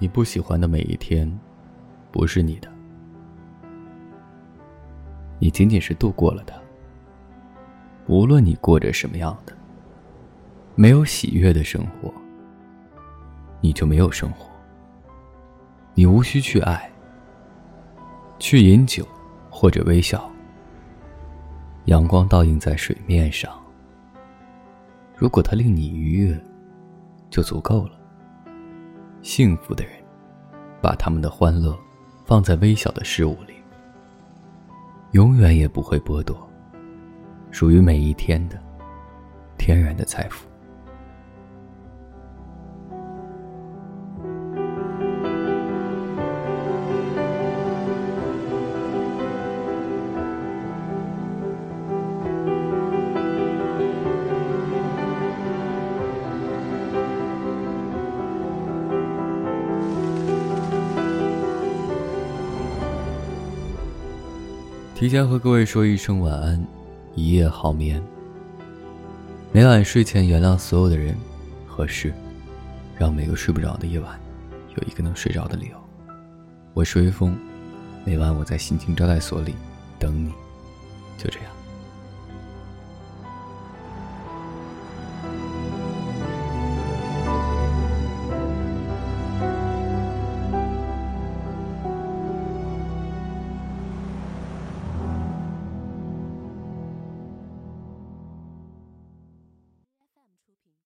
你不喜欢的每一天，不是你的，你仅仅是度过了它。无论你过着什么样的，没有喜悦的生活，你就没有生活。你无需去爱，去饮酒，或者微笑。阳光倒映在水面上，如果它令你愉悦，就足够了。幸福的人，把他们的欢乐放在微小的事物里，永远也不会剥夺属于每一天的天然的财富。提前和各位说一声晚安，一夜好眠。每晚睡前原谅所有的人和事，让每个睡不着的夜晚有一个能睡着的理由。我是微风，每晚我在心情招待所里等你，就这样。